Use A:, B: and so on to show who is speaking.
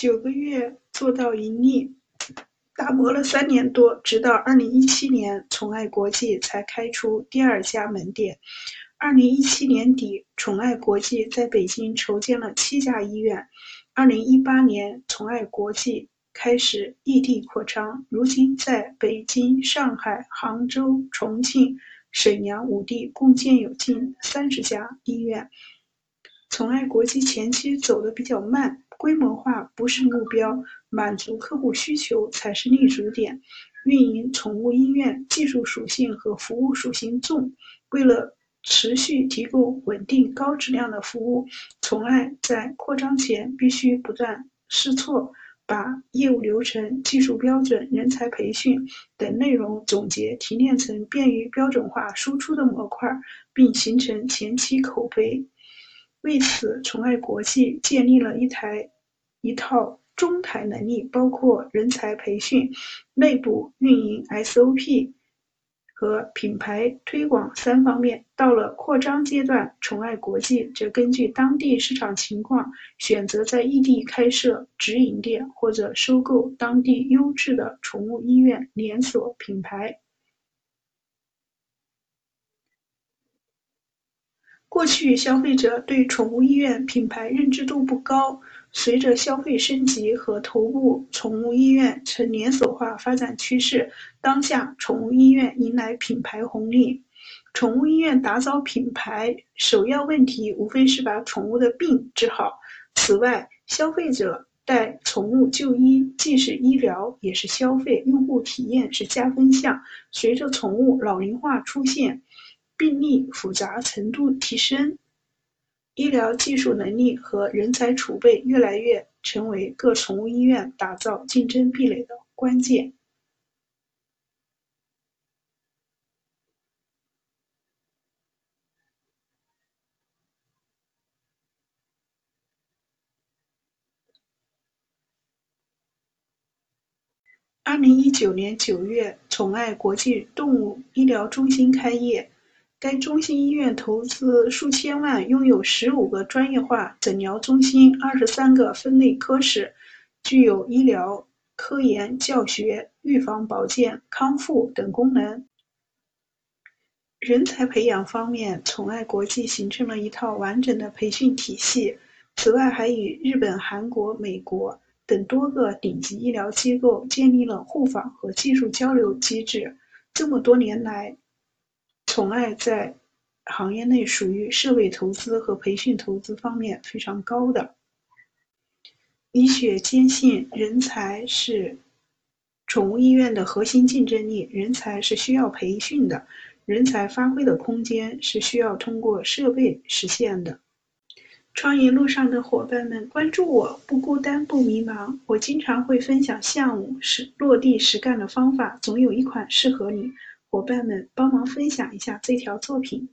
A: 九个月做到盈利，打磨了三年多，直到二零一七年，宠爱国际才开出第二家门店。二零一七年底，宠爱国际在北京筹建了七家医院。二零一八年，宠爱国际开始异地扩张，如今在北京、上海、杭州、重庆、沈阳五地共建有近三十家医院。宠爱国际前期走得比较慢，规模化不是目标，满足客户需求才是立足点。运营宠物医院技术属性和服务属性重，为了持续提供稳定高质量的服务，宠爱在扩张前必须不断试错，把业务流程、技术标准、人才培训等内容总结提炼成便于标准化输出的模块，并形成前期口碑。为此，宠爱国际建立了一台一套中台能力，包括人才培训、内部运营 SOP。和品牌推广三方面，到了扩张阶段，宠爱国际则根据当地市场情况，选择在异地开设直营店，或者收购当地优质的宠物医院连锁品牌。过去，消费者对宠物医院品牌认知度不高。随着消费升级和头部宠物医院呈连锁化发展趋势，当下宠物医院迎来品牌红利。宠物医院打造品牌，首要问题无非是把宠物的病治好。此外，消费者带宠物就医，既是医疗也是消费，用户体验是加分项。随着宠物老龄化出现，病例复杂程度提升。医疗技术能力和人才储备越来越成为各宠物医院打造竞争壁垒的关键。二零一九年九月，宠爱国际动物医疗中心开业。该中心医院投资数千万，拥有十五个专业化诊疗中心、二十三个分类科室，具有医疗、科研、教学、预防、保健、康复等功能。人才培养方面，宠爱国际形成了一套完整的培训体系。此外，还与日本、韩国、美国等多个顶级医疗机构建立了互访和技术交流机制。这么多年来，宠爱在行业内属于设备投资和培训投资方面非常高的。医学坚信，人才是宠物医院的核心竞争力，人才是需要培训的，人才发挥的空间是需要通过设备实现的。创业路上的伙伴们，关注我不孤单不迷茫，我经常会分享项目实落地实干的方法，总有一款适合你。伙伴们，帮忙分享一下这条作品。